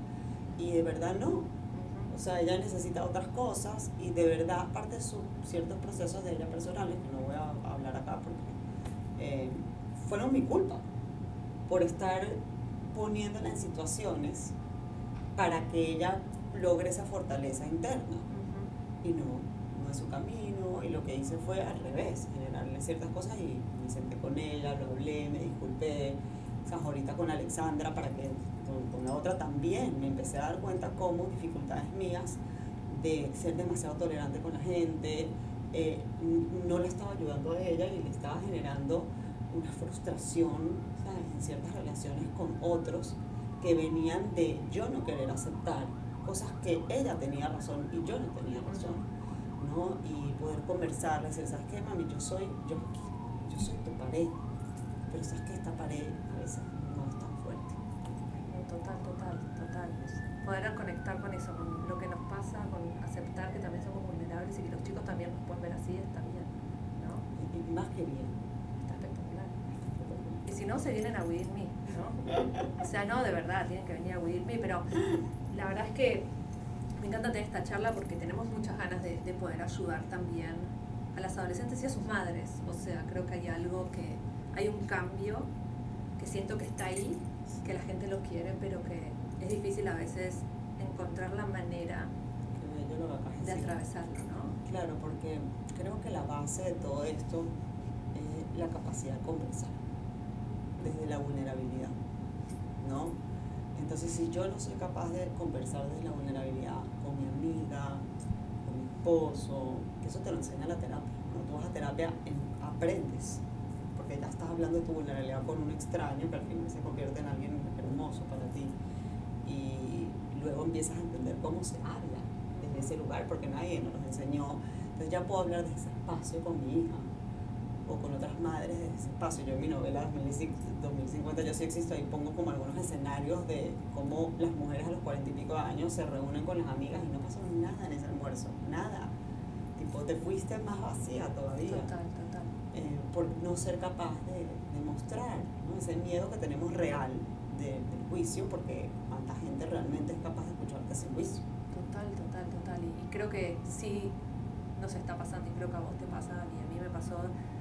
Y de verdad no. O sea, ella necesita otras cosas y de verdad parte de sus ciertos procesos de ella personales, que no voy a hablar acá porque eh, fueron mi culpa por estar poniéndola en situaciones para que ella logre esa fortaleza interna. Y no, no es su camino y lo que hice fue al revés, generarle ciertas cosas y me senté con ella, lo hablé, me disculpé. O sea, ahorita con Alexandra, para que con, la otra también me empecé a dar cuenta cómo dificultades mías de ser demasiado tolerante con la gente, eh, no le estaba ayudando a ella y le estaba generando una frustración en ciertas relaciones con otros que venían de yo no querer aceptar cosas que ella tenía razón y yo no tenía razón, ¿no? Y poder conversar, decir, ¿sabes qué, mami? Yo soy, yo, yo soy tu pared, pero sabes que esta pared a veces no es tan fuerte. Total, total, total. Poder conectar con eso, con lo que nos pasa, con aceptar que también somos vulnerables y que los chicos también nos pueden ver así, está bien, ¿no? Y, más que bien. Está espectacular. Y si no, se vienen a With Me, ¿no? O sea, no, de verdad, tienen que venir a With Me, pero la verdad es que me encanta tener esta charla porque tenemos muchas ganas de, poder ayudar también a las adolescentes y a sus madres. O sea, creo que hay algo que, hay un cambio que siento que está ahí, que la gente lo quiere, pero que es difícil a veces encontrar la manera de atravesarlo, ¿no? Claro, porque creo que la base de todo esto es la capacidad de conversar desde la vulnerabilidad, ¿no? Entonces, si yo no soy capaz de conversar desde la vulnerabilidad con mi amiga, con mi esposo, que eso te lo enseña la terapia. Cuando tú vas a terapia, aprendes, porque ya estás hablando de tu vulnerabilidad con un extraño que al final se convierte en alguien hermoso para ti. Y luego empiezas a entender cómo se habla desde ese lugar, porque nadie nos lo enseñó. Entonces ya puedo hablar de ese espacio con mi hija, o con otras madres de ese espacio. Yo en mi novela 2050 Yo sí existo y pongo como algunos escenarios de cómo las mujeres a los cuarenta y pico años se reúnen con las amigas y no pasó nada en ese almuerzo, nada. Tipo, te fuiste más vacía todavía. Total, total. Eh, por no ser capaz de, de mostrar ¿no? ese miedo que tenemos real de, del juicio, porque gente realmente es capaz de escucharte ese juicio. Total, total, total. Y, y creo que sí nos está pasando, y creo que a vos te pasa, y a mí me pasó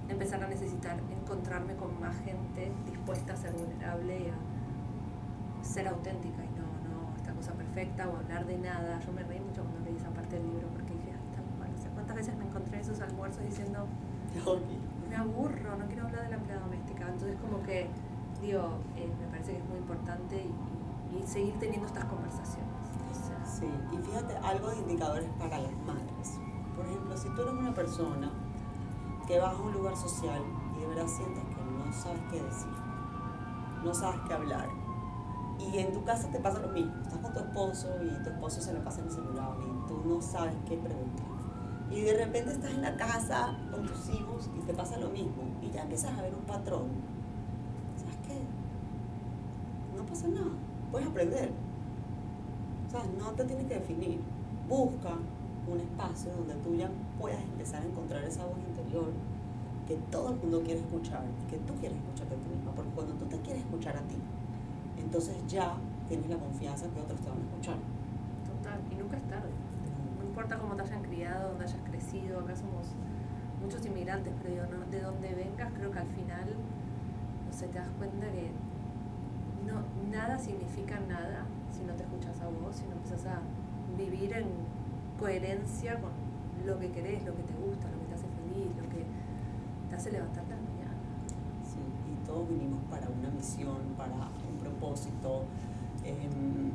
empezar a necesitar encontrarme con más gente dispuesta a ser vulnerable y a ser auténtica y no, no esta cosa perfecta o hablar de nada. Yo me reí mucho cuando leí esa parte del libro porque dije, ay, tan mal. O sea, ¿cuántas veces me encontré en esos almuerzos diciendo, me aburro, no quiero hablar de la empleada doméstica? Entonces, como que, digo, eh, me parece que es muy importante y, seguir teniendo estas conversaciones. sí, y fíjate, algo de indicadores para las madres. Por ejemplo, si tú eres una persona que vas a un lugar social y de verdad sientes que no sabes qué decir, no sabes qué hablar. Y en tu casa te pasa lo mismo, estás con tu esposo y tu esposo se le pasa en el celular y tú no sabes qué preguntar. Y de repente estás en la casa con tus hijos y te pasa lo mismo y ya empiezas a ver un patrón. ¿Sabes qué? No pasa nada, puedes aprender. O sea, no te tienes que definir. Busca un espacio donde tú ya puedas empezar a encontrar esa voz interior que todo el mundo quiere escuchar y que tú quieres escucharte a ti misma, porque cuando tú te quieres escuchar a ti, entonces ya tienes la confianza que otros te van a escuchar. Total, y nunca es tarde. No importa cómo te hayan criado, dónde hayas crecido, acá somos muchos inmigrantes, pero ¿no? de donde vengas, creo que al final, no sé, te das cuenta que no, nada significa nada si no te escuchas a vos, si no empiezas a vivir en coherencia con lo que querés, lo que te gusta, lo que te hace feliz, lo que te hace levantarte a la mañana. Sí, y todos vinimos para una misión, para un propósito, em,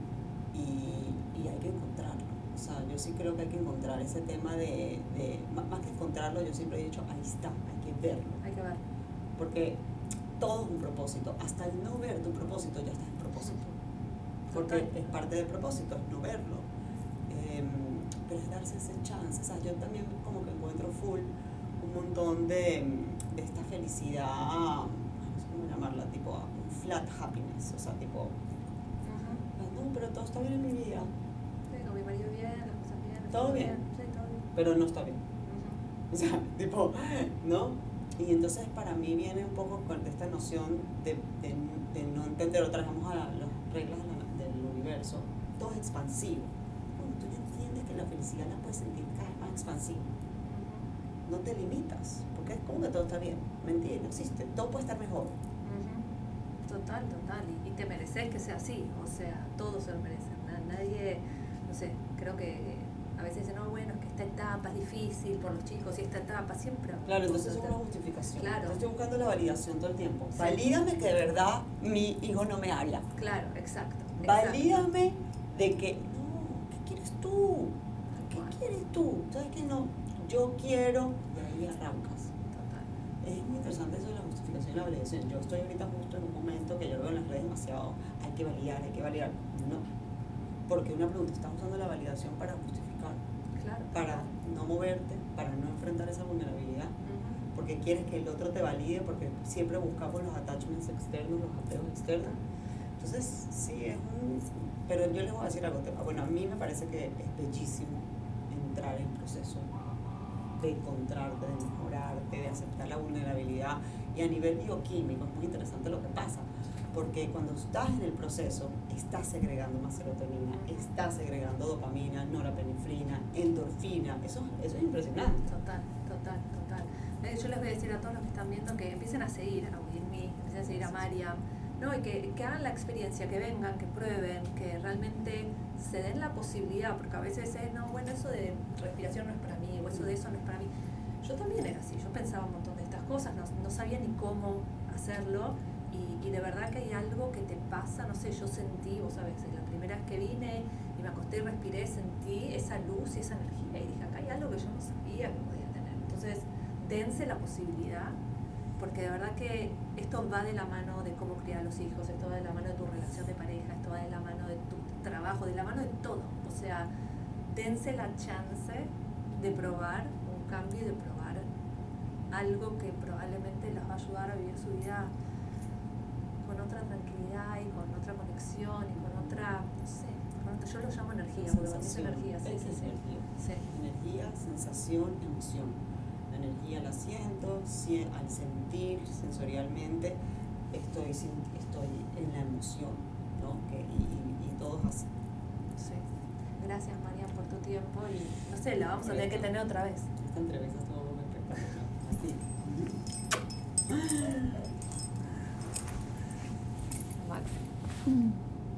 y, y, hay que encontrarlo. O sea, yo sí creo que hay que encontrar ese tema de, de, más que encontrarlo, yo siempre he dicho, ahí está, hay que verlo. Hay que verlo. Porque todo es un propósito. Hasta el no ver tu propósito ya estás en propósito. Porque es parte del propósito, es no verlo. Em, pero es darse ese chance. O sea, yo también como que encuentro full un montón de, de esta felicidad, no sé cómo llamarla, tipo un flat happiness, o sea, tipo, no, pero todo está bien en mi vida. Sí, con mi marido bien, las cosas bien. ¿Todo bien? Sí, todo bien. Pero no está bien. O sea, tipo, ¿no? Y entonces para mí viene un poco con esta noción de, no entender, otra vez vamos a las reglas del universo, todo es expansivo la felicidad la puedes sentir cada vez más expansiva. No te limitas, porque es como que todo está bien. Mentira, no existe. Todo puede estar mejor. Total, total. Y, te mereces que sea así. O sea, todos se lo merecen. Nadie, no sé, creo que a veces dicen, no, bueno, que esta etapa es difícil por los chicos y esta etapa siempre. Claro, entonces es una justificación. Claro. Entonces estoy buscando la validación todo el tiempo. Sí. Valídame que de verdad mi hijo no me habla. Claro, exacto. exacto. Valídame de que, no, ¿qué quieres tú? ¿Qué cual. quieres tú? ¿Sabes qué no? Yo quiero, de ahí arrancas. Total. Es muy interesante eso de la justificación y la validación. Yo estoy ahorita justo en un momento que yo veo en las redes demasiado, hay que validar, hay que validar. No, porque una pregunta, estás usando la validación para justificar, Claro. para no moverte, para no enfrentar esa vulnerabilidad, porque quieres que el otro te valide, porque siempre buscamos los attachments externos, los apegos externos. Entonces, sí, es un... Pero yo les voy a decir algo. Bueno, a mí me parece que es bellísimo entrar en proceso de encontrarte, de mejorarte, de aceptar la vulnerabilidad. Y a nivel bioquímico es muy interesante lo que pasa, porque cuando estás en el proceso, estás segregando más serotonina, estás segregando dopamina, norepinefrina, endorfina. Eso, eso es impresionante. Total, total, total. Eh, Yo les voy a decir a todos los que están viendo que empiecen a seguir a Wilmy, empiecen a seguir a Mariam, ¿no? y que, que hagan la experiencia, que vengan, que prueben, que realmente se den la posibilidad, porque a veces es, no, bueno, eso de respiración no es para mí, o eso de eso no es para mí. Yo también era así, yo pensaba un montón de estas cosas, no, no sabía ni cómo hacerlo, y, y de verdad que hay algo que te pasa, no sé, yo sentí, vos sabés, la primera vez que vine y me acosté y respiré, sentí esa luz y esa energía, y dije, acá hay algo que yo no sabía que podía tener. Entonces, dense la posibilidad, porque de verdad que esto va de la mano de cómo criar a los hijos, esto va de la mano de tu relación de pareja, esto va de la mano de tu trabajo, de la mano de todo. O sea, dense la chance de probar un cambio y de probar algo que probablemente les va a ayudar a vivir su vida con otra tranquilidad y con otra conexión y con otra, no sé, con otra- yo lo llamo energía, porque para mí es Sensación. energía, sí, sí, sí. energía. Sí. Energía, sensación, emoción. La energía la siento, si- al sentir sensorialmente estoy, estoy en la emoción, ¿no? Que, y, y, y todo es así. Sí. Gracias, María, por tu tiempo y no sé, la vamos a tener que tener otra vez. Esta entrevista estuvo muy espectacular. Así. 嗯。